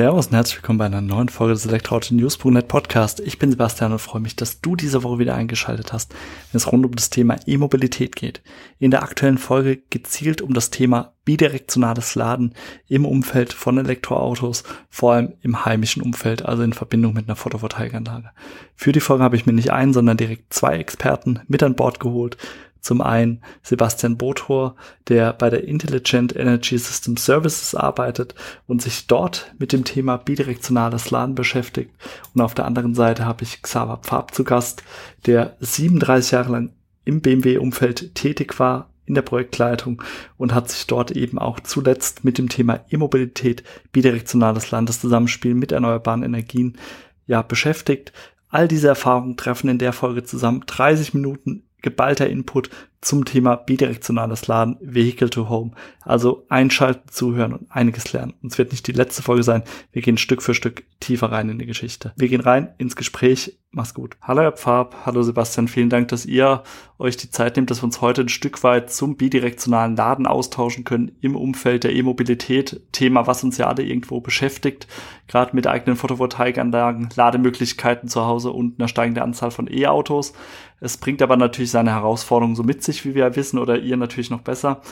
Servus und herzlich willkommen bei einer neuen Folge des Elektroauto News.net Podcast. Ich bin Sebastian und freue mich, dass du diese Woche wieder eingeschaltet hast, wenn es rund um das Thema E-Mobilität geht. In der aktuellen Folge gezielt um das Thema bidirektionales Laden im Umfeld von Elektroautos, vor allem im heimischen Umfeld, also in Verbindung mit einer Photovoltaikanlage. Für die Folge habe ich mir nicht einen, sondern direkt zwei Experten mit an Bord geholt. Zum einen Sebastian Bothor, der bei der Intelligent Energy System Services arbeitet und sich dort mit dem Thema bidirektionales Laden beschäftigt. Und auf der anderen Seite habe ich Xaver Pfab zu Gast, der 37 Jahre lang im BMW-Umfeld tätig war in der Projektleitung und hat sich dort eben auch zuletzt mit dem Thema E-Mobilität, bidirektionales Landeszusammenspiel mit erneuerbaren Energien ja beschäftigt. All diese Erfahrungen treffen in der Folge zusammen. 30 Minuten geballter Input zum Thema bidirektionales Laden, Vehicle to Home. Also einschalten, zuhören und einiges lernen. Und es wird nicht die letzte Folge sein. Wir gehen Stück für Stück tiefer rein in die Geschichte. Wir gehen rein ins Gespräch. Mach's gut. Hallo Herr Pfab, hallo Sebastian, vielen Dank, dass ihr euch die Zeit nehmt, dass wir uns heute ein Stück weit zum bidirektionalen Laden austauschen können im Umfeld der E-Mobilität. Thema, was uns ja alle irgendwo beschäftigt, gerade mit eigenen Photovoltaikanlagen, Lademöglichkeiten zu Hause und einer steigenden Anzahl von E-Autos. Es bringt aber natürlich seine Herausforderungen so mit sich, wie wir wissen, oder ihr natürlich noch besser.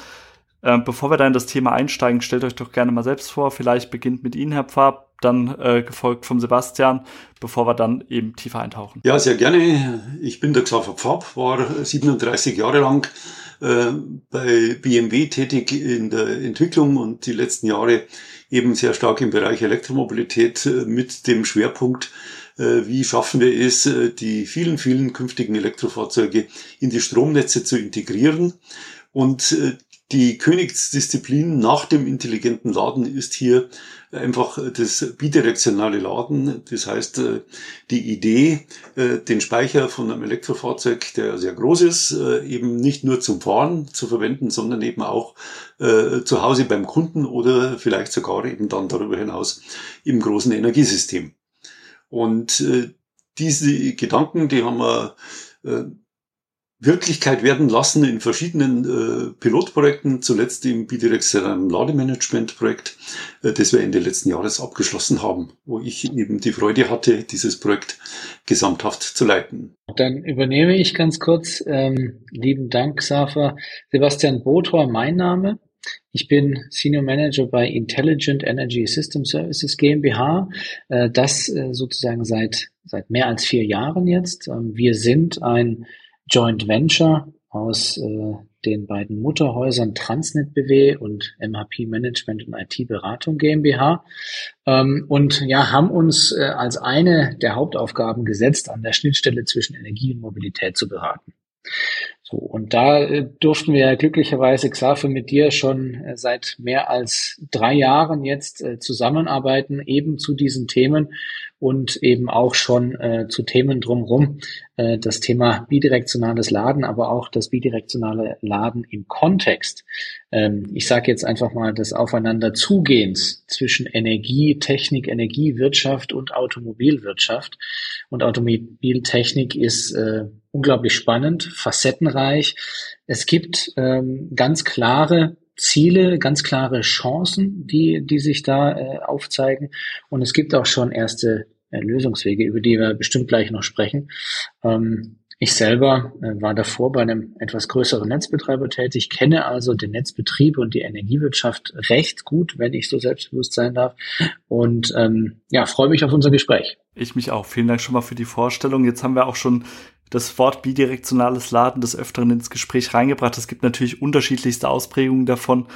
Ähm, bevor wir da in das Thema einsteigen, stellt euch doch gerne mal selbst vor. Vielleicht beginnt mit Ihnen, Herr Pfab, dann äh, gefolgt vom Sebastian, bevor wir dann eben tiefer eintauchen. Ja, sehr gerne. Ich bin der Xaver Pfab, war 37 Jahre lang äh, bei BMW tätig in der Entwicklung und die letzten Jahre eben sehr stark im Bereich Elektromobilität äh, mit dem Schwerpunkt wie schaffen wir es, äh, die vielen, vielen künftigen Elektrofahrzeuge in die Stromnetze zu integrieren. Und äh, die Königsdisziplin nach dem intelligenten Laden ist hier einfach das bidirektionale Laden. Das heißt, die Idee, den Speicher von einem Elektrofahrzeug, der sehr groß ist, eben nicht nur zum Fahren zu verwenden, sondern eben auch zu Hause beim Kunden oder vielleicht sogar eben dann darüber hinaus im großen Energiesystem. Und äh, diese Gedanken, die haben wir äh, Wirklichkeit werden lassen in verschiedenen äh, Pilotprojekten, zuletzt im bidirektionalen Lademanagement-Projekt, äh, das wir Ende letzten Jahres abgeschlossen haben, wo ich eben die Freude hatte, dieses Projekt gesamthaft zu leiten. Dann übernehme ich ganz kurz. Ähm, lieben Dank, Safa. Sebastian Bothor, mein Name. Ich bin Senior Manager bei Intelligent Energy System Services GmbH. Äh, das äh, sozusagen seit, seit mehr als vier Jahren jetzt. Ähm, wir sind ein Joint Venture aus äh, den beiden Mutterhäusern Transnet BW und MHP Management und IT Beratung GmbH ähm, und ja, haben uns als eine der Hauptaufgaben gesetzt, an der Schnittstelle zwischen Energie und Mobilität zu beraten. So, und da äh, durften wir glücklicherweise, Xaver, mit dir schon äh, seit mehr als drei Jahren jetzt äh, zusammenarbeiten, eben zu diesen Themen und eben auch schon äh, zu Themen drumherum. Äh, das Thema bidirektionales Laden, aber auch das bidirektionale Laden im Kontext. Ähm, ich sage jetzt einfach mal des Aufeinanderzugehens zwischen Energie, Technik, Energiewirtschaft und Automobilwirtschaft. Und Automobiltechnik ist äh, unglaublich spannend, facettenreich. Es gibt ähm, ganz klare Ziele, ganz klare Chancen, die, die sich da äh, aufzeigen. Und es gibt auch schon erste äh, Lösungswege, über die wir bestimmt gleich noch sprechen. Ähm, ich selber äh, war davor bei einem etwas größeren Netzbetreiber tätig, kenne also den Netzbetrieb und die Energiewirtschaft recht gut, wenn ich so selbstbewusst sein darf. Und ähm, ja, freue mich auf unser Gespräch. Ich mich auch. Vielen Dank schon mal für die Vorstellung. Jetzt haben wir auch schon das Wort bidirektionales Laden des Öfteren ins Gespräch reingebracht. Es gibt natürlich unterschiedlichste Ausprägungen davon.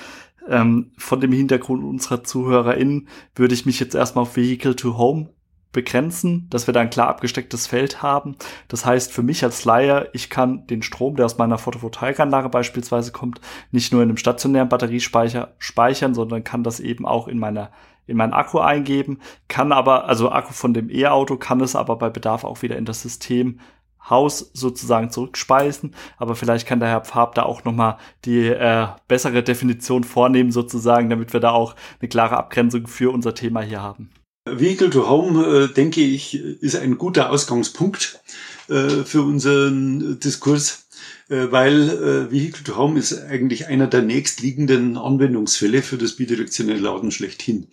Ähm, von dem Hintergrund unserer ZuhörerInnen würde ich mich jetzt erstmal auf Vehicle to Home begrenzen, dass wir da ein klar abgestecktes Feld haben. Das heißt, für mich als Laie, ich kann den Strom, der aus meiner Photovoltaikanlage beispielsweise kommt, nicht nur in einem stationären Batteriespeicher speichern, sondern kann das eben auch in meiner in meinen Akku eingeben, kann aber, also Akku von dem E-Auto, kann es aber bei Bedarf auch wieder in das System Haus sozusagen zurückspeisen, aber vielleicht kann der Herr Pfab da auch nochmal die äh, bessere Definition vornehmen sozusagen, damit wir da auch eine klare Abgrenzung für unser Thema hier haben. Vehicle to Home, äh, denke ich, ist ein guter Ausgangspunkt äh, für unseren Diskurs, äh, weil äh, Vehicle to Home ist eigentlich einer der nächstliegenden Anwendungsfälle für das bidirektionelle Laden schlechthin.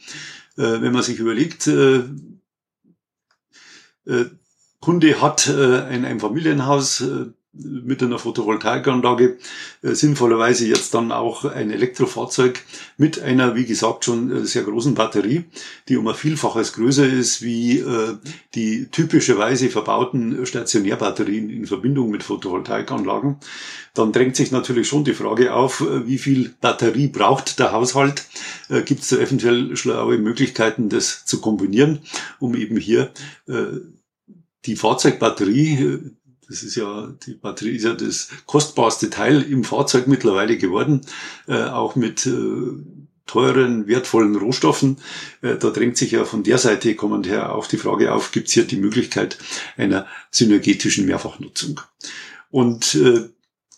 Äh, wenn man sich überlegt, äh, Kunde hat ein Einfamilienhaus, mit einer Photovoltaikanlage äh, sinnvollerweise jetzt dann auch ein Elektrofahrzeug mit einer, wie gesagt, schon äh, sehr großen Batterie, die um ein Vielfaches größer ist wie äh, die typischerweise verbauten Stationärbatterien in Verbindung mit Photovoltaikanlagen. Dann drängt sich natürlich schon die Frage auf, äh, wie viel Batterie braucht der Haushalt? Äh, Gibt es da eventuell schlaue Möglichkeiten, das zu kombinieren, um eben hier äh, die Fahrzeugbatterie das ist ja, die Batterie ist ja das kostbarste Teil im Fahrzeug mittlerweile geworden, äh, auch mit äh, teuren, wertvollen Rohstoffen. Äh, da drängt sich ja von der Seite kommend her auch die Frage auf, gibt es hier die Möglichkeit einer synergetischen Mehrfachnutzung? Und äh,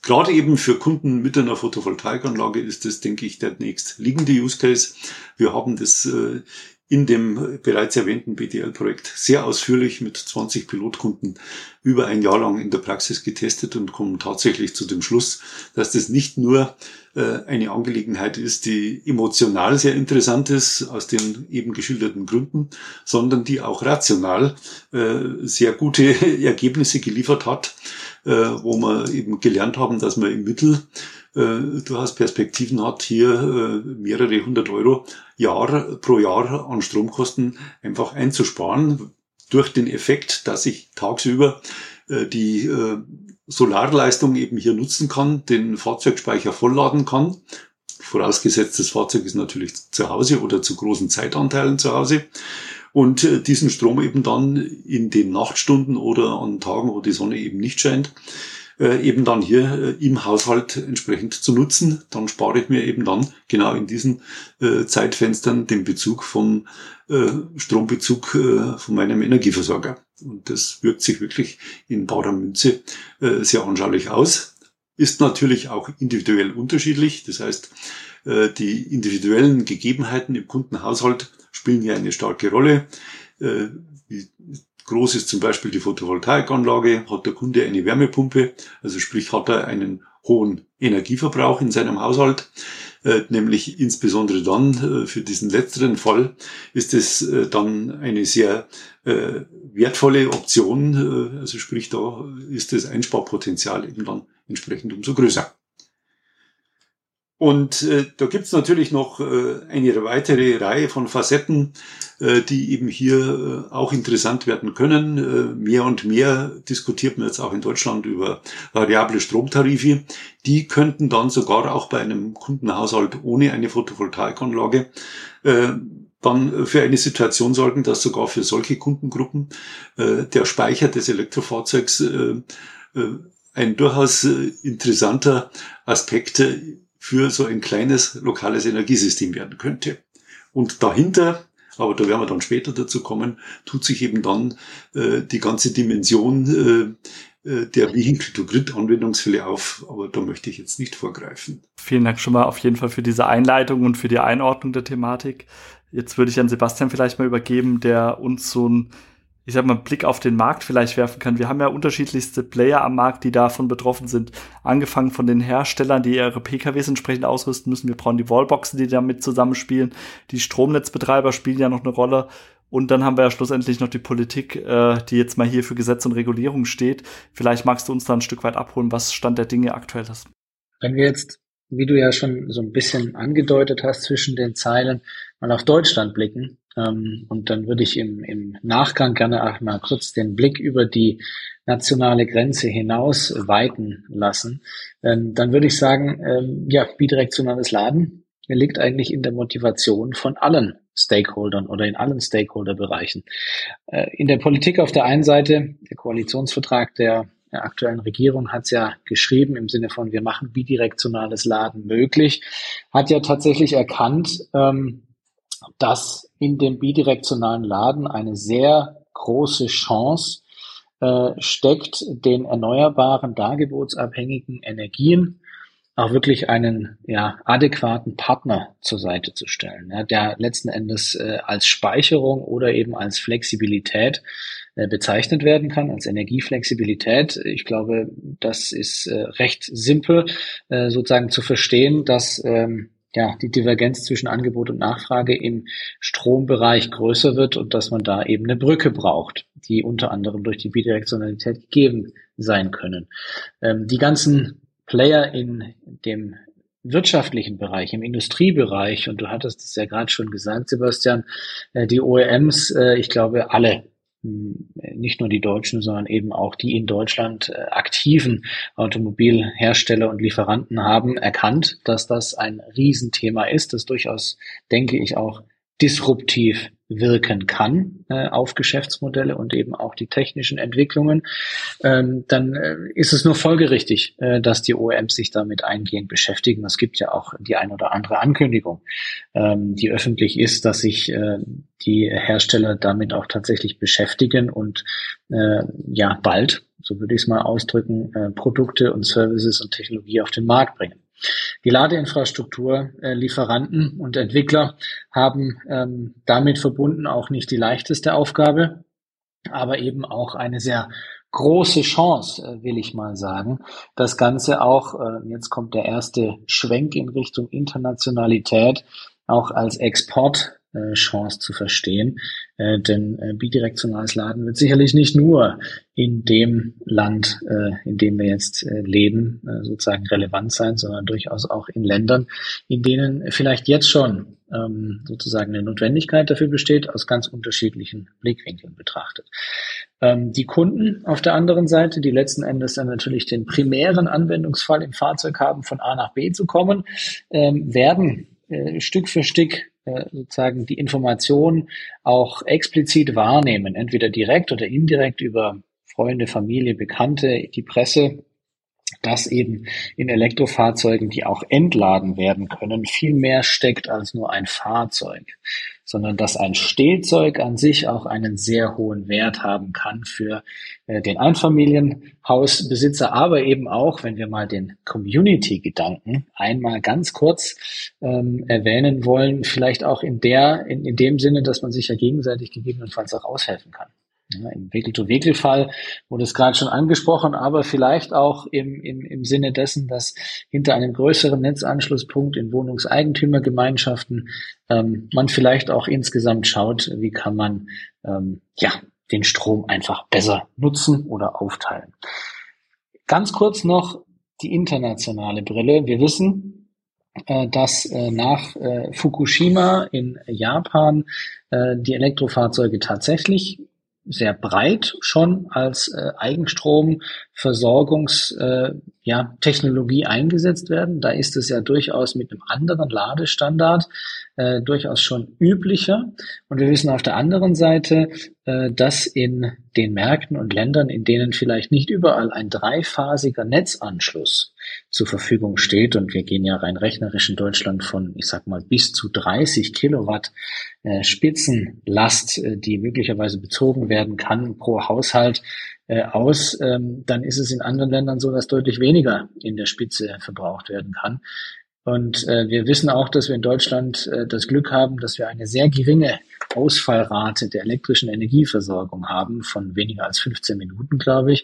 Gerade eben für Kunden mit einer Photovoltaikanlage ist das, denke ich, der nächstliegende Use Case. Wir haben das äh, in dem bereits erwähnten BTL-Projekt sehr ausführlich mit 20 Pilotkunden über ein Jahr lang in der Praxis getestet und kommen tatsächlich zu dem Schluss, dass das nicht nur äh, eine Angelegenheit ist, die emotional sehr interessant ist, aus den eben geschilderten Gründen, sondern die auch rational äh, sehr gute Ergebnisse geliefert hat, äh, wo wir eben gelernt haben, dass man im Mittel durchaus Perspektiven hat, hier äh, mehrere hundert Euro Jahr pro Jahr an Stromkosten einfach einzusparen durch den Effekt, dass ich tagsüber äh, die äh, Solarleistung eben hier nutzen kann, den Fahrzeugspeicher vollladen kann. Vorausgesetzt, das Fahrzeug ist natürlich zu Hause oder zu großen Zeitanteilen zu Hause. Und äh, diesen Strom eben dann in den Nachtstunden oder an Tagen, wo die Sonne eben nicht scheint, äh, eben dann hier äh, im Haushalt entsprechend zu nutzen. Dann spare ich mir eben dann genau in diesen äh, Zeitfenstern den Bezug vom Strombezug von meinem Energieversorger. Und das wirkt sich wirklich in barer Münze sehr anschaulich aus. Ist natürlich auch individuell unterschiedlich. Das heißt, die individuellen Gegebenheiten im Kundenhaushalt spielen hier eine starke Rolle. Äh, Groß ist zum Beispiel die Photovoltaikanlage, hat der Kunde eine Wärmepumpe, also sprich hat er einen hohen Energieverbrauch in seinem Haushalt, äh, nämlich insbesondere dann äh, für diesen letzteren Fall ist es äh, dann eine sehr wertvolle Option, also sprich da ist das Einsparpotenzial eben dann entsprechend umso größer. Und äh, da gibt's natürlich noch äh, eine weitere Reihe von Facetten, äh, die eben hier äh, auch interessant werden können. Äh, mehr und mehr diskutiert man jetzt auch in Deutschland über variable Stromtarife. Die könnten dann sogar auch bei einem Kundenhaushalt ohne eine Photovoltaikanlage äh, dann für eine Situation sorgen, dass sogar für solche Kundengruppen äh, der Speicher des Elektrofahrzeugs äh, äh, ein durchaus äh, interessanter Aspekt für so ein kleines lokales Energiesystem werden könnte. Und dahinter, aber da werden wir dann später dazu kommen, tut sich eben dann äh, die ganze Dimension äh, äh der Vehicle-to-Grid-Anwendungsfälle auf, aber da möchte ich jetzt nicht vorgreifen. Vielen Dank schon mal auf jeden Fall für diese Einleitung und für die Einordnung der Thematik. Jetzt würde ich an Sebastian vielleicht mal übergeben, der uns so ein ich sag mal, Blick auf den Markt vielleicht werfen kann. Wir haben ja unterschiedlichste Player am Markt, die davon betroffen sind. Angefangen von den Herstellern, die ihre PKWs entsprechend ausrüsten müssen. Wir brauchen die Wallboxen, die damit zusammenspielen. Die Stromnetzbetreiber spielen ja noch eine Rolle. Und dann haben wir ja schlussendlich noch die Politik, äh, die jetzt mal hier für Gesetz und Regulierung steht. Vielleicht magst du uns da ein Stück weit abholen, was Stand der Dinge aktuell ist. Wenn wir jetzt, wie du ja schon so ein bisschen angedeutet hast, zwischen den Zeilen mal auf Deutschland blicken, und dann würde ich im, im Nachgang gerne auch mal kurz den Blick über die nationale Grenze hinaus weiten lassen. Ähm, dann würde ich sagen, ähm, ja, bidirektionales Laden liegt eigentlich in der Motivation von allen Stakeholdern oder in allen Stakeholderbereichen. Äh, in der Politik auf der einen Seite, der Koalitionsvertrag der der aktuellen Regierung hat es ja geschrieben im Sinne von, wir machen bidirektionales Laden möglich, hat ja tatsächlich erkannt, ähm, dass in dem bidirektionalen Laden eine sehr große Chance äh, steckt, den erneuerbaren, dargebotsabhängigen Energien auch wirklich einen ja, adäquaten Partner zur Seite zu stellen, ja, der letzten Endes äh, als Speicherung oder eben als Flexibilität äh, bezeichnet werden kann, als Energieflexibilität. Ich glaube, das ist äh, recht simpel äh, sozusagen zu verstehen, dass ähm, ja, die Divergenz zwischen Angebot und Nachfrage im Strombereich größer wird und dass man da eben eine Brücke braucht, die unter anderem durch die Bidirektionalität gegeben sein können. Ähm, die ganzen Player in dem wirtschaftlichen Bereich, im Industriebereich, und du hattest es ja gerade schon gesagt, Sebastian, äh, die OEMs, äh, ich glaube, alle nicht nur die Deutschen, sondern eben auch die in Deutschland äh, aktiven Automobilhersteller und Lieferanten haben erkannt, dass das ein Riesenthema ist, das durchaus, denke ich, auch disruptiv wirken kann äh, auf Geschäftsmodelle und eben auch die technischen Entwicklungen, ähm, dann äh, ist es nur folgerichtig, äh, dass die OEMs sich damit eingehend beschäftigen. Es gibt ja auch die ein oder andere Ankündigung, ähm, die öffentlich ist, dass sich äh, die Hersteller damit auch tatsächlich beschäftigen und äh, ja bald, so würde ich es mal ausdrücken, äh, Produkte und Services und Technologie auf den Markt bringen. Die Ladeinfrastruktur, äh, und Entwickler haben ähm, damit verbunden auch nicht die leichteste Aufgabe, aber eben auch eine sehr große Chance, äh, will ich mal sagen. Das Ganze auch, äh, jetzt kommt der erste Schwenk in Richtung Internationalität, auch als Export Chance zu verstehen. Äh, denn äh, bidirektionales Laden wird sicherlich nicht nur in dem Land, äh, in dem wir jetzt äh, leben, äh, sozusagen relevant sein, sondern durchaus auch in Ländern, in denen vielleicht jetzt schon ähm, sozusagen eine Notwendigkeit dafür besteht, aus ganz unterschiedlichen Blickwinkeln betrachtet. Ähm, die Kunden auf der anderen Seite, die letzten Endes dann natürlich den primären Anwendungsfall im Fahrzeug haben, von A nach B zu kommen, ähm, werden äh, Stück für Stück äh, sozusagen die Information auch explizit wahrnehmen, entweder direkt oder indirekt über Freunde, Familie, Bekannte, die Presse, dass eben in Elektrofahrzeugen, die auch entladen werden können, viel mehr steckt als nur ein Fahrzeug sondern dass ein Stehzeug an sich auch einen sehr hohen Wert haben kann für äh, den Einfamilienhausbesitzer, aber eben auch, wenn wir mal den Community-Gedanken einmal ganz kurz ähm, erwähnen wollen, vielleicht auch in der, in, in dem Sinne, dass man sich ja gegenseitig gegebenenfalls auch aushelfen kann. Ja, Im Vehicle-to-Vehicle-Fall wurde es gerade schon angesprochen, aber vielleicht auch im, im, im Sinne dessen, dass hinter einem größeren Netzanschlusspunkt in Wohnungseigentümergemeinschaften ähm, man vielleicht auch insgesamt schaut, wie kann man ähm, ja den Strom einfach besser nutzen oder aufteilen. Ganz kurz noch die internationale Brille. Wir wissen, äh, dass äh, nach äh, Fukushima in Japan die Elektrofahrzeuge tatsächlich sehr breit schon als äh, Eigenstromversorgungstechnologie äh, ja, Technologie eingesetzt werden. Da ist es ja durchaus mit einem anderen Ladestandard äh, durchaus schon üblicher. Und wir wissen auf der anderen Seite, äh, dass in den Märkten und Ländern, in denen vielleicht nicht überall ein dreiphasiger Netzanschluss zur Verfügung steht, und wir gehen ja rein rechnerisch in Deutschland von, ich sag mal, bis zu 30 Kilowatt äh, Spitzenlast, äh, die möglicherweise bezogen werden kann pro Haushalt, äh, aus, ähm, dann ist es in anderen Ländern so, dass deutlich weniger in der Spitze verbraucht werden kann. Und äh, wir wissen auch, dass wir in Deutschland äh, das Glück haben, dass wir eine sehr geringe Ausfallrate der elektrischen Energieversorgung haben von weniger als 15 Minuten, glaube ich.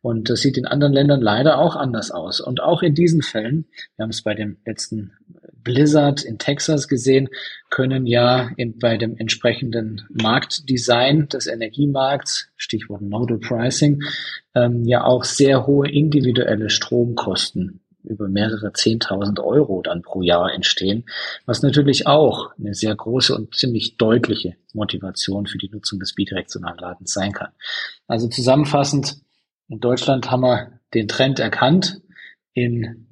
Und das sieht in anderen Ländern leider auch anders aus. Und auch in diesen Fällen, wir haben es bei dem letzten Blizzard in Texas gesehen, können ja in, bei dem entsprechenden Marktdesign des Energiemarkts, Stichwort Nodal Pricing, ähm, ja auch sehr hohe individuelle Stromkosten über mehrere Zehntausend Euro dann pro Jahr entstehen, was natürlich auch eine sehr große und ziemlich deutliche Motivation für die Nutzung des bidirektionalen Ladens sein kann. Also zusammenfassend, in Deutschland haben wir den Trend erkannt. In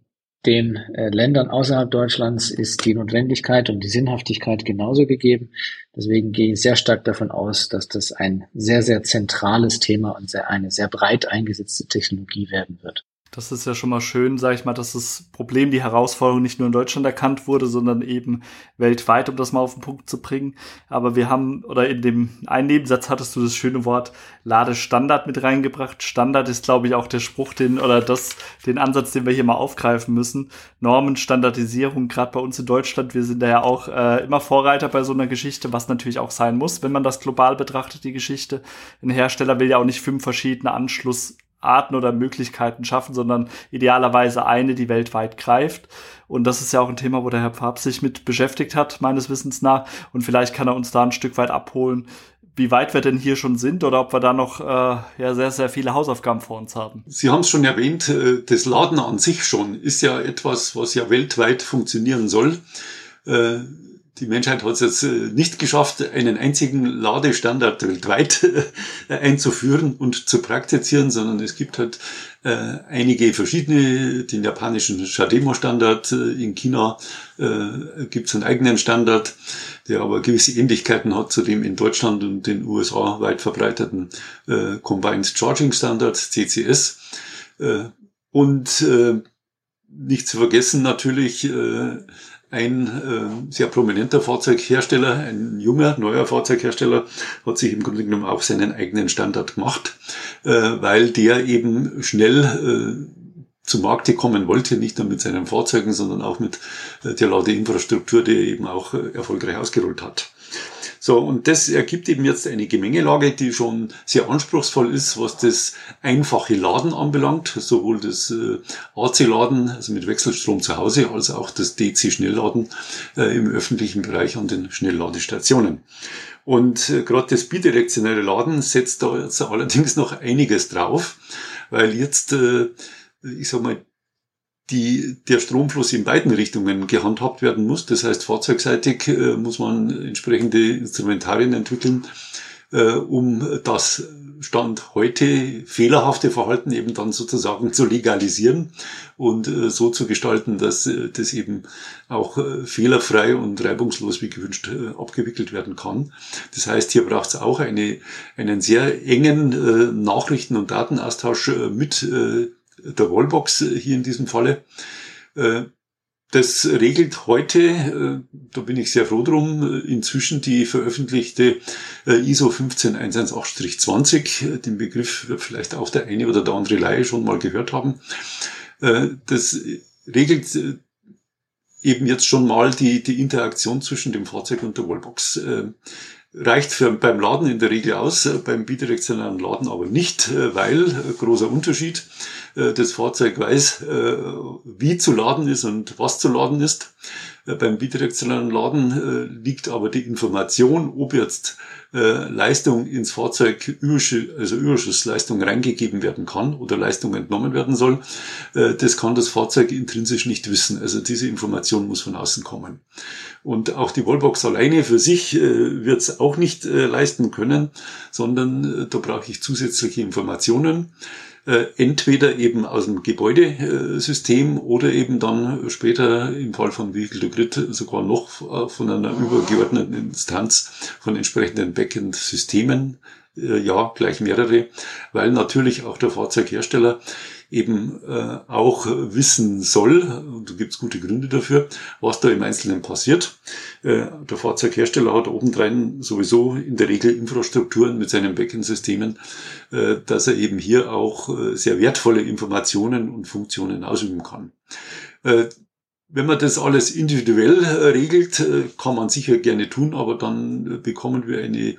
den äh, Ländern außerhalb Deutschlands ist die Notwendigkeit und die Sinnhaftigkeit genauso gegeben. Deswegen gehe ich sehr stark davon aus, dass das ein sehr, sehr zentrales Thema und eine sehr breit eingesetzte Technologie werden wird. Das ist ja schon mal schön, sage ich mal, dass das Problem, die Herausforderung nicht nur in Deutschland erkannt wurde, sondern eben weltweit, um das mal auf den Punkt zu bringen. Aber wir haben, oder in dem einen Nebensatz hattest du das schöne Wort Ladestandard mit reingebracht. Standard ist, glaube ich, auch der Spruch, den, oder das, den Ansatz, den wir hier mal aufgreifen müssen. Normen, Standardisierung, gerade bei uns in Deutschland, wir sind da ja auch äh, immer Vorreiter bei so einer Geschichte, was natürlich auch sein muss, wenn man das global betrachtet, die Geschichte. Ein Hersteller will ja auch nicht fünf verschiedene Anschluss Arten oder Möglichkeiten schaffen, sondern idealerweise eine, die weltweit greift. Und das ist ja auch ein Thema, wo der Herr Pfab sich mit beschäftigt hat, meines Wissens nach. Und vielleicht kann er uns da ein Stück weit abholen, wie weit wir denn hier schon sind oder ob wir da noch äh, ja, sehr, sehr viele Hausaufgaben vor uns haben. Sie haben es schon erwähnt, äh, das Laden an sich schon ist ja etwas, was ja weltweit funktionieren soll. Äh, die Menschheit hat es jetzt äh, nicht geschafft, einen einzigen Ladestandard weltweit äh, einzuführen und zu praktizieren, sondern es gibt halt äh, einige verschiedene, den japanischen Shademo-Standard, in China gibt es einen eigenen Standard, der aber gewisse Ähnlichkeiten hat zu dem in Deutschland und den USA weit verbreiteten Combined Charging Standard, CCS. und nicht zu vergessen natürlich ein äh, sehr prominenter Fahrzeughersteller, ein junger, neuer Fahrzeughersteller, hat sich im Grunde genommen auch seinen eigenen Standard gemacht, äh, weil der eben schnell äh, zum Markte kommen wollte, nicht nur mit seinen Fahrzeugen, sondern auch mit äh, der Ladeinfrastruktur, die er eben auch äh, erfolgreich ausgerollt hat. So, und das ergibt eben jetzt eine Gemengelage, die schon sehr anspruchsvoll ist, was das einfache Laden anbelangt, sowohl das äh, AC-Laden, also mit Wechselstrom zu Hause, als auch das DC-Schnellladen äh, im öffentlichen Bereich an den Schnellladestationen. Und äh, gerade das bidirektionelle Laden setzt da jetzt allerdings noch einiges drauf, weil jetzt, äh, ich sag mal, die, der Stromfluss in beiden Richtungen gehandhabt werden muss. Das heißt, fahrzeugseitig äh, muss man entsprechende Instrumentarien entwickeln, äh, um das Stand heute fehlerhafte Verhalten eben dann sozusagen zu legalisieren und äh, so zu gestalten, dass äh, das eben auch äh, fehlerfrei und reibungslos wie gewünscht äh, abgewickelt werden kann. Das heißt, hier braucht es auch eine, einen sehr engen Nachrichten- und Datenaustausch mit der Wallbox hier in diesem Falle. Äh, das regelt heute, äh, da bin ich sehr froh drum, inzwischen die veröffentlichte äh, ISO 15118-20. Den Begriff wird vielleicht auch der eine oder der andere Laie schon mal gehört haben. Das regelt eben jetzt schon mal die, die Interaktion zwischen dem Fahrzeug und der Wallbox reicht für, beim Laden in der Regel aus, beim bidirektionalen Laden aber nicht, weil, großer Unterschied, äh, das Fahrzeug weiß, äh, wie zu laden ist und was zu laden ist. Äh, beim bidirektionalen Laden liegt aber die Information, ob jetzt Leistung ins Fahrzeug, also Überschussleistung reingegeben werden kann oder Leistung entnommen werden soll. Das kann das Fahrzeug intrinsisch nicht wissen. Also diese Information muss von außen kommen. Und auch die Wallbox alleine für sich wird es auch nicht leisten können, sondern da brauche ich zusätzliche Informationen äh, entweder eben aus dem Gebäudesystem oder eben dann später im Fall von Vehicle to Grid sogar noch äh, von einer übergeordneten Instanz von entsprechenden Backend-Systemen, äh, ja, gleich mehrere, weil natürlich auch der Fahrzeughersteller eben äh, auch wissen soll, und da gibt es gute Gründe dafür, was da im Einzelnen passiert. Äh, der Fahrzeughersteller hat obendrein sowieso in der Regel Infrastrukturen mit seinen Backend-Systemen, äh, dass er eben hier auch äh, sehr wertvolle Informationen und Funktionen ausüben kann. Äh, wenn man das alles individuell äh, regelt, äh, kann man sicher gerne tun, aber dann äh, bekommen wir eine,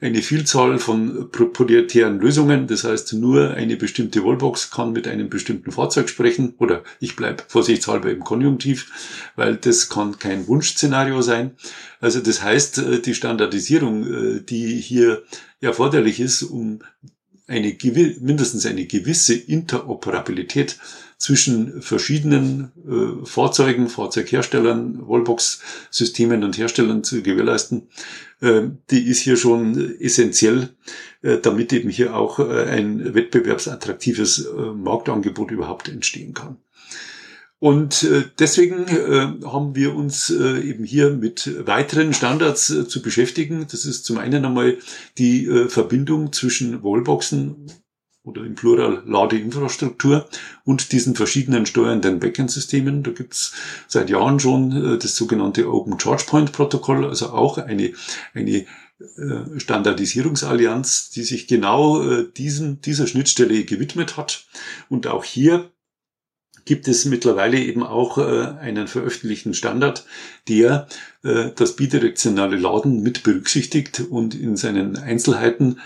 eine Vielzahl von proprietären Lösungen. Das heißt, nur eine bestimmte Wallbox kann mit einem bestimmten Fahrzeug sprechen oder ich bleibe vorsichtshalber im Konjunktiv, weil das kann kein Wunschszenario sein. Also das heißt, die Standardisierung, die hier erforderlich ist, um eine, mindestens eine gewisse Interoperabilität zwischen verschiedenen äh, Fahrzeugen, Fahrzeugherstellern, Wallbox-Systemen und Herstellern zu gewährleisten, äh, die ist hier schon essentiell, äh, damit eben hier auch äh, ein wettbewerbsattraktives äh, Marktangebot überhaupt entstehen kann. Und äh, deswegen haben wir uns eben hier mit weiteren Standards zu beschäftigen. Das ist zum einen einmal die Verbindung zwischen Wallboxen oder im Plural Ladeinfrastruktur und diesen verschiedenen steuernden Backend-Systemen. Da gibt's seit Jahren schon äh, das sogenannte Open Charge Point Protokoll, also auch eine, eine äh, Standardisierungsallianz, die sich genau äh, diesen, dieser Schnittstelle gewidmet hat. Und auch hier gibt es mittlerweile eben auch einen veröffentlichten Standard, der das bidirektionale Laden mit berücksichtigt und in seinen Einzelheiten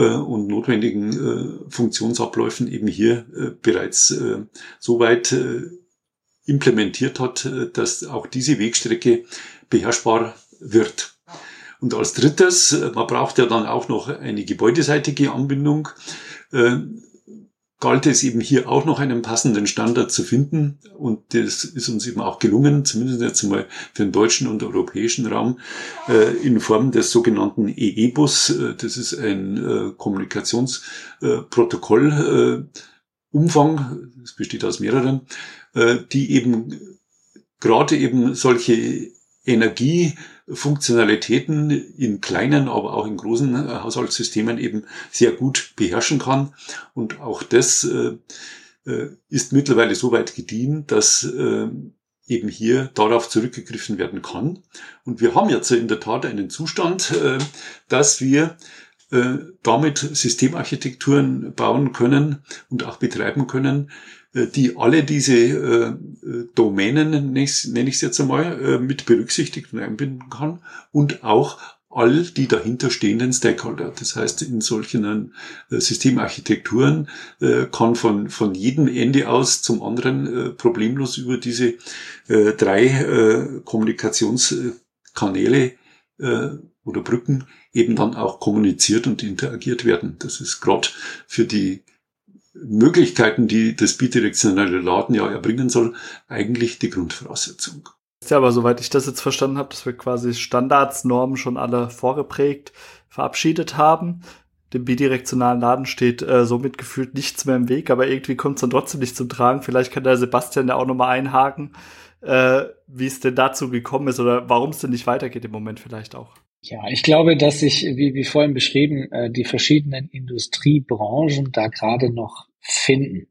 und notwendigen äh, Funktionsabläufen eben hier äh, bereits äh, so weit äh, implementiert hat, äh, dass auch diese Wegstrecke beherrschbar wird. Und als drittes, äh, man braucht ja dann auch noch eine gebäudeseitige Anbindung. Galt es eben hier auch noch einen passenden Standard zu finden. Und das ist uns eben auch gelungen, zumindest jetzt mal für den deutschen und europäischen Raum, äh, in Form des sogenannten EE-Bus. Äh, das ist ein äh, Kommunikationsprotokoll. Umfang, es besteht aus mehreren, die eben gerade eben solche Energie Funktionalitäten in kleinen, aber auch in großen äh, Haushaltssystemen eben sehr gut beherrschen kann. Und auch das äh, äh, ist mittlerweile so weit gediehen, dass eben hier darauf zurückgegriffen werden kann. Und wir haben jetzt in der Tat einen Zustand, dass wir äh, damit Systemarchitekturen bauen können und auch betreiben können, äh, die alle diese äh, Domänen, nenne ich es jetzt einmal, äh, mit berücksichtigt und einbinden kann und auch all die dahinter stehenden Stakeholder. Das heißt, in solchen äh, Systemarchitekturen äh, kann von, von jedem Ende aus zum anderen äh, problemlos über diese äh, drei äh, Kommunikationskanäle oder Brücken eben dann auch kommuniziert und interagiert werden. Das ist gerade für die Möglichkeiten, die das bidirektionale Laden ja erbringen soll, eigentlich die Grundvoraussetzung. Ist ja aber, soweit ich das jetzt verstanden habe, dass wir quasi Standardsnormen schon alle vorgeprägt verabschiedet haben. Dem bidirektionalen Laden steht äh, somit gefühlt nichts mehr im Weg, aber irgendwie kommt es dann trotzdem nicht zum Tragen. Vielleicht kann der Sebastian da auch nochmal einhaken, äh, wie es denn dazu gekommen ist oder warum es denn nicht weitergeht im Moment vielleicht auch. Ja, ich glaube, dass sich, wie, wie vorhin beschrieben, äh, die verschiedenen Industriebranchen da gerade noch finden,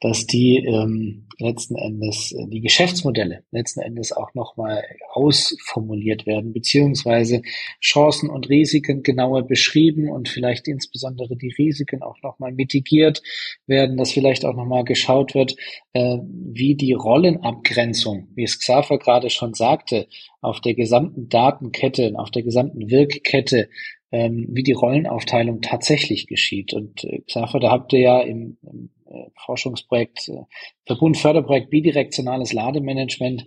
dass die ähm, letzten Endes äh, die Geschäftsmodelle letzten Endes auch nochmal ausformuliert werden, beziehungsweise Chancen und Risiken genauer beschrieben und vielleicht insbesondere die Risiken auch nochmal mitigiert werden, dass vielleicht auch nochmal geschaut wird, äh, wie die Rollenabgrenzung, wie es Xaver gerade schon sagte, auf der gesamten Datenkette, auf der gesamten Wirkkette ähm, wie die Rollenaufteilung tatsächlich geschieht. Und äh, Xaver, da habt ihr ja im, im äh, Forschungsprojekt, äh, Verbund Förderprojekt bidirektionales Lademanagement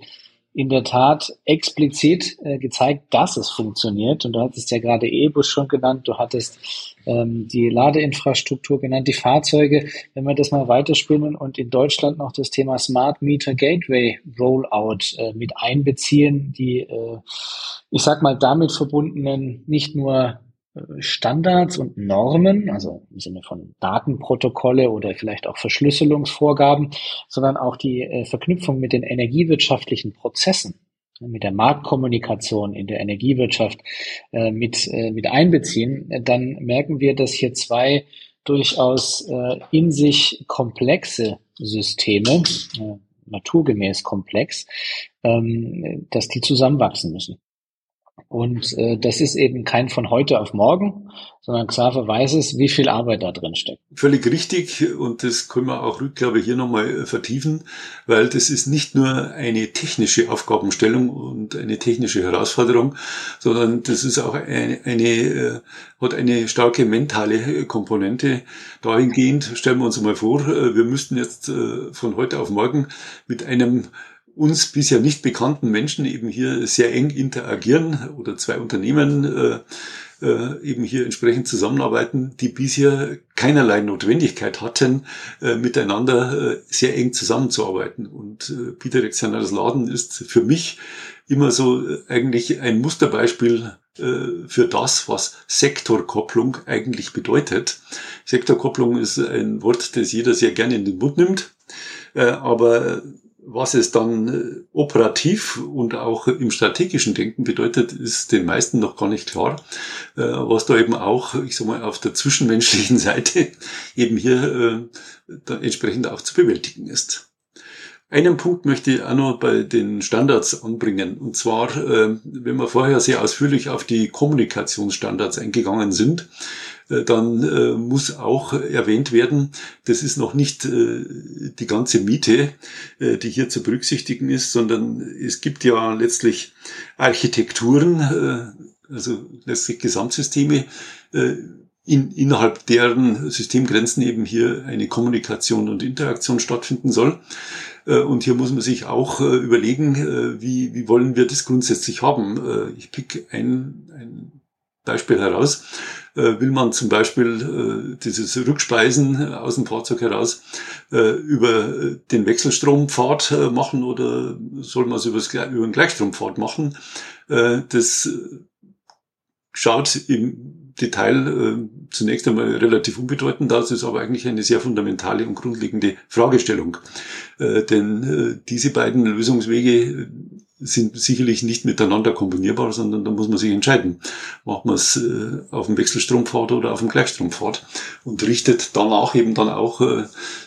in der Tat explizit äh, gezeigt, dass es funktioniert. Und du hattest ja gerade E-Bus schon genannt, du hattest ähm, die Ladeinfrastruktur genannt, die Fahrzeuge. Wenn wir das mal weiterspinnen und in Deutschland noch das Thema Smart Meter Gateway Rollout äh, mit einbeziehen, die, äh, ich sag mal, damit verbundenen nicht nur Standards und Normen, also im Sinne von Datenprotokolle oder vielleicht auch Verschlüsselungsvorgaben, sondern auch die äh, Verknüpfung mit den energiewirtschaftlichen Prozessen, mit der Marktkommunikation in der Energiewirtschaft äh, mit, äh, mit einbeziehen, dann merken wir, dass hier zwei durchaus in sich komplexe Systeme, naturgemäß komplex, ähm, dass die zusammenwachsen müssen. Und äh, das ist eben kein von heute auf morgen, sondern Xaver weiß es, wie viel Arbeit da drin steckt. Völlig richtig und das können wir auch, ich, hier nochmal äh, vertiefen, weil das ist nicht nur eine technische Aufgabenstellung und eine technische Herausforderung, sondern das ist auch eine, eine äh, hat eine starke mentale Komponente. Dahingehend stellen wir uns mal vor, äh, wir müssten jetzt von heute auf morgen mit einem uns bisher nicht bekannten Menschen eben hier sehr eng interagieren oder zwei Unternehmen äh, äh, eben hier entsprechend zusammenarbeiten, die bisher keinerlei Notwendigkeit hatten, äh, miteinander äh, sehr eng zusammenzuarbeiten. Und äh, bidirektionales Laden ist für mich immer so äh, eigentlich ein Musterbeispiel äh, für das, was Sektorkopplung eigentlich bedeutet. Sektorkopplung ist ein Wort, das jeder sehr gerne in den Mund nimmt, aber was es dann äh, operativ und auch im strategischen Denken bedeutet, ist den meisten noch gar nicht klar, äh, was da eben auch, ich sag mal, auf der zwischenmenschlichen Seite eben hier äh, entsprechend auch zu bewältigen ist. Einen Punkt möchte ich auch noch bei den Standards anbringen. Und zwar, wenn wir vorher sehr ausführlich auf die Kommunikationsstandards eingegangen sind, dann äh, muss auch erwähnt werden, das ist noch nicht äh, die ganze Miete, äh, die hier zu berücksichtigen ist, sondern es gibt ja letztlich Architekturen, äh, also letztlich Gesamtsysteme, äh, in, innerhalb deren Systemgrenzen eben hier eine Kommunikation und Interaktion stattfinden soll. Und hier muss man sich auch überlegen, wie, wie wollen wir das grundsätzlich haben. Ich pick ein, ein Beispiel heraus. Äh, will man zum Beispiel äh, dieses Rückspeisen aus dem Fahrzeug heraus äh, über den Wechselstrompfad machen oder soll man es über den Gleichstrompfad machen? das schaut im Detail zunächst einmal relativ unbedeutend aus, ist aber eigentlich eine sehr fundamentale und grundlegende Fragestellung. denn diese beiden Lösungswege sind sicherlich nicht miteinander kombinierbar, sondern da muss man sich entscheiden. Macht man es äh, auf dem Wechselstrumpfpfad oder auf dem Gleichstrumpfpfad und richtet danach eben dann auch äh,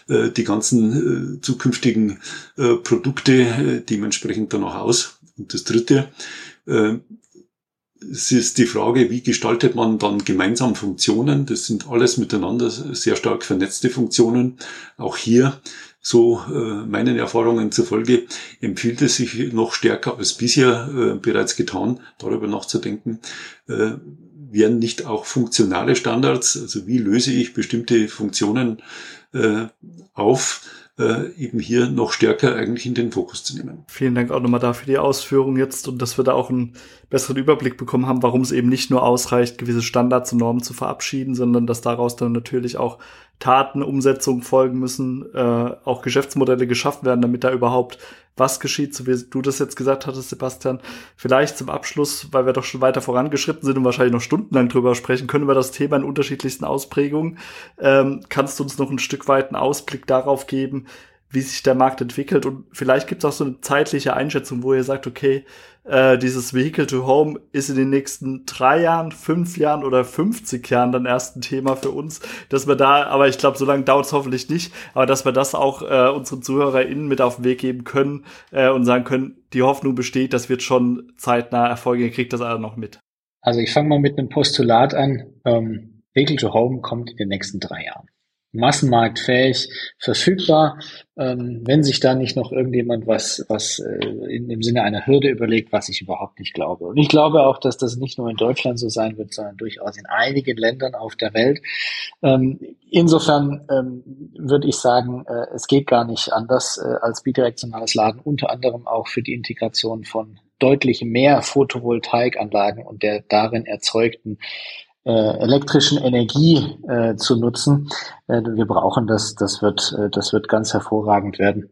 äh die ganzen äh, zukünftigen äh, Produkte äh, dementsprechend danach aus. Und das Dritte, es ist die Frage, wie gestaltet man dann gemeinsam Funktionen? Das sind alles miteinander sehr stark vernetzte Funktionen. Auch hier so äh, meinen Erfahrungen zufolge empfiehlt es sich noch stärker als bisher äh, bereits getan, darüber nachzudenken, äh, werden nicht auch funktionale Standards, also wie löse ich bestimmte Funktionen äh, auf, äh, eben hier noch stärker eigentlich in den Fokus zu nehmen. Vielen Dank auch nochmal dafür die Ausführung jetzt und dass wir da auch einen besseren Überblick bekommen haben, warum es eben nicht nur ausreicht, gewisse Standards und Normen zu verabschieden, sondern dass daraus dann natürlich auch Taten, Umsetzungen folgen müssen, äh, auch Geschäftsmodelle geschaffen werden, damit da überhaupt was geschieht, so wie du das jetzt gesagt hattest, Sebastian. Vielleicht zum Abschluss, weil wir doch schon weiter vorangeschritten sind und wahrscheinlich noch stundenlang drüber sprechen, können wir das Thema in unterschiedlichsten Ausprägungen. Ähm, kannst du uns noch ein Stück weit einen Ausblick darauf geben, wie sich der Markt entwickelt? Und vielleicht gibt es auch so eine zeitliche Einschätzung, wo ihr sagt, okay, äh, dieses Vehicle to Home ist in den nächsten drei Jahren, fünf Jahren oder 50 Jahren dann erst ein Thema für uns, dass wir da, aber ich glaube, so lange dauert es hoffentlich nicht, aber dass wir das auch äh, unseren ZuhörerInnen mit auf den Weg geben können äh, und sagen können, die Hoffnung besteht, das wird schon zeitnah Erfolge, ihr kriegt das alle noch mit. Also ich fange mal mit einem Postulat an. Ähm, Vehicle to Home kommt in den nächsten drei Jahren massenmarktfähig verfügbar, ähm, wenn sich da nicht noch irgendjemand was, was äh, in, im Sinne einer Hürde überlegt, was ich überhaupt nicht glaube. Und ich glaube auch, dass das nicht nur in Deutschland so sein wird, sondern durchaus in einigen Ländern auf der Welt. Ähm, insofern ähm, würde ich sagen, äh, es geht gar nicht anders äh, als bidirektionales Laden, unter anderem auch für die Integration von deutlich mehr Photovoltaikanlagen und der darin erzeugten elektrischen Energie äh, zu nutzen. Äh, wir brauchen das, das wird, äh, das wird ganz hervorragend werden.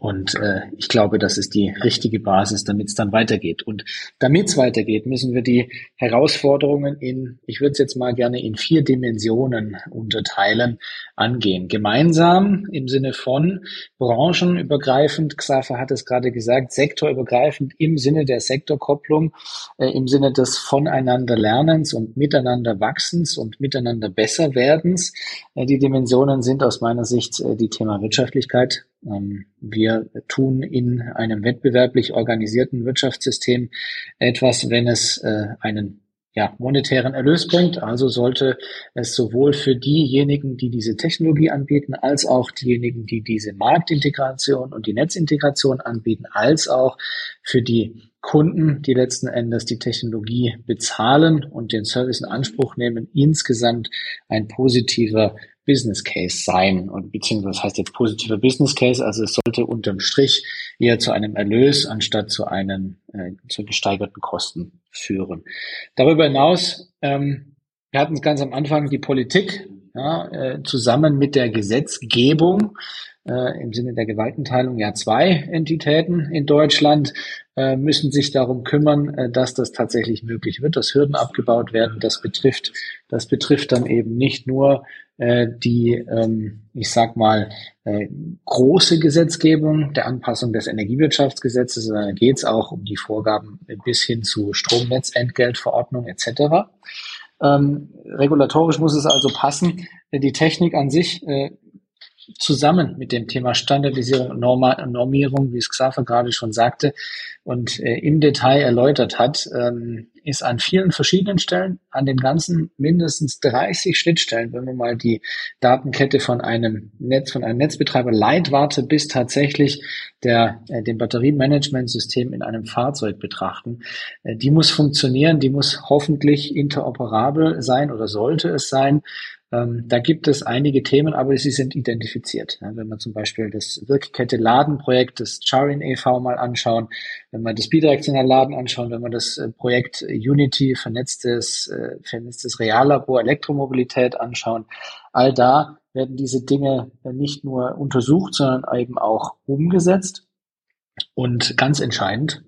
Und äh, ich glaube, das ist die richtige Basis, damit es dann weitergeht. Und damit es weitergeht, müssen wir die Herausforderungen in, ich würde es jetzt mal gerne in vier Dimensionen unterteilen, angehen. Gemeinsam im Sinne von branchenübergreifend, Xaver hat es gerade gesagt, sektorübergreifend im Sinne der Sektorkopplung, äh, im Sinne des voneinander Lernens und miteinander Wachsens und miteinander besser werdens. Äh, die Dimensionen sind aus meiner Sicht äh, die Thema Wirtschaftlichkeit, wir tun in einem wettbewerblich organisierten Wirtschaftssystem etwas, wenn es äh, einen ja, monetären Erlös bringt. Also sollte es sowohl für diejenigen, die diese Technologie anbieten, als auch diejenigen, die diese Marktintegration und die Netzintegration anbieten, als auch für die Kunden, die letzten Endes die Technologie bezahlen und den Service in Anspruch nehmen, insgesamt ein positiver Business Case sein und beziehungsweise das heißt jetzt positiver Business Case, also es sollte unterm Strich eher zu einem Erlös anstatt zu einem äh, zu gesteigerten Kosten führen. Darüber hinaus, ähm, wir hatten ganz am Anfang die Politik ja, äh, zusammen mit der Gesetzgebung äh, im Sinne der Gewaltenteilung ja zwei Entitäten in Deutschland äh, müssen sich darum kümmern, äh, dass das tatsächlich möglich wird, dass Hürden abgebaut werden. Das betrifft, das betrifft dann eben nicht nur äh, die, ähm, ich sag mal, äh, große Gesetzgebung der Anpassung des Energiewirtschaftsgesetzes, sondern geht es auch um die Vorgaben bis hin zu Stromnetzentgeltverordnung etc. Ähm, regulatorisch muss es also passen. Die Technik an sich äh, zusammen mit dem Thema Standardisierung und Normierung, wie es Xaver gerade schon sagte und äh, im Detail erläutert hat, ähm, ist an vielen verschiedenen Stellen, an den ganzen mindestens 30 Schnittstellen, wenn wir mal die Datenkette von einem Netz, von einem Netzbetreiber Leitwarte bis tatsächlich der, äh, dem Batteriemanagementsystem in einem Fahrzeug betrachten, äh, die muss funktionieren, die muss hoffentlich interoperabel sein oder sollte es sein. Ähm, da gibt es einige Themen, aber sie sind identifiziert. Ja, wenn man zum Beispiel das Wirkkette Laden Projekt des Charin e.V. mal anschauen, wenn man das bidirektionale Laden anschauen, wenn man das äh, Projekt Unity vernetztes, äh, vernetztes Reallabor Elektromobilität anschauen, all da werden diese Dinge nicht nur untersucht, sondern eben auch umgesetzt. Und ganz entscheidend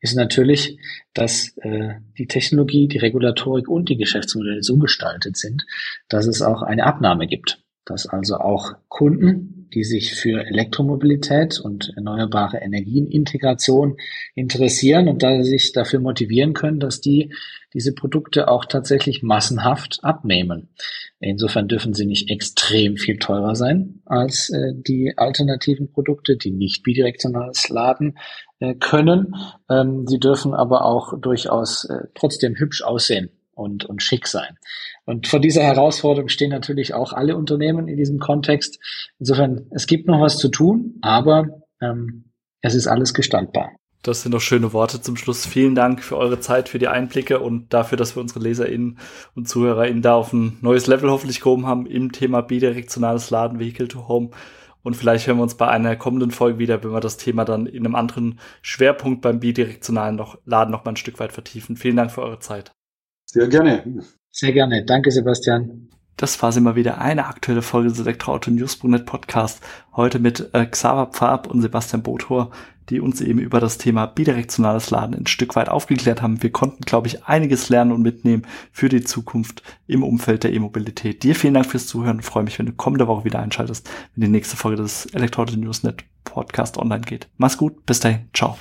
ist natürlich, dass äh, die Technologie, die Regulatorik und die Geschäftsmodelle so gestaltet sind, dass es auch eine Abnahme gibt. Dass also auch Kunden die sich für Elektromobilität und erneuerbare Energienintegration interessieren und da sich dafür motivieren können, dass die diese Produkte auch tatsächlich massenhaft abnehmen. Insofern dürfen sie nicht extrem viel teurer sein als äh, die alternativen Produkte, die nicht bidirektionales laden äh, können. Ähm, sie dürfen aber auch durchaus äh, trotzdem hübsch aussehen und, und schick sein. Und vor dieser Herausforderung stehen natürlich auch alle Unternehmen in diesem Kontext. Insofern, es gibt noch was zu tun, aber ähm, es ist alles gestaltbar. Das sind doch schöne Worte zum Schluss. Vielen Dank für eure Zeit, für die Einblicke und dafür, dass wir unsere LeserInnen und ZuhörerInnen da auf ein neues Level hoffentlich gehoben haben im Thema bidirektionales Laden, Vehicle to Home. Und vielleicht hören wir uns bei einer kommenden Folge wieder, wenn wir das Thema dann in einem anderen Schwerpunkt beim bidirektionalen noch, Laden noch mal ein Stück weit vertiefen. Vielen Dank für eure Zeit. Sehr gerne. Sehr gerne. Danke, Sebastian. Das war sie mal wieder eine aktuelle Folge des Elektroauto News.net Podcast. Heute mit äh, Xaver Pfab und Sebastian Bothor, die uns eben über das Thema bidirektionales Laden ein Stück weit aufgeklärt haben. Wir konnten, glaube ich, einiges lernen und mitnehmen für die Zukunft im Umfeld der E-Mobilität. Dir vielen Dank fürs Zuhören. Ich freue mich, wenn du kommende Woche wieder einschaltest, wenn die nächste Folge des Elektroauto News.net Podcast online geht. Mach's gut. Bis dahin. Ciao.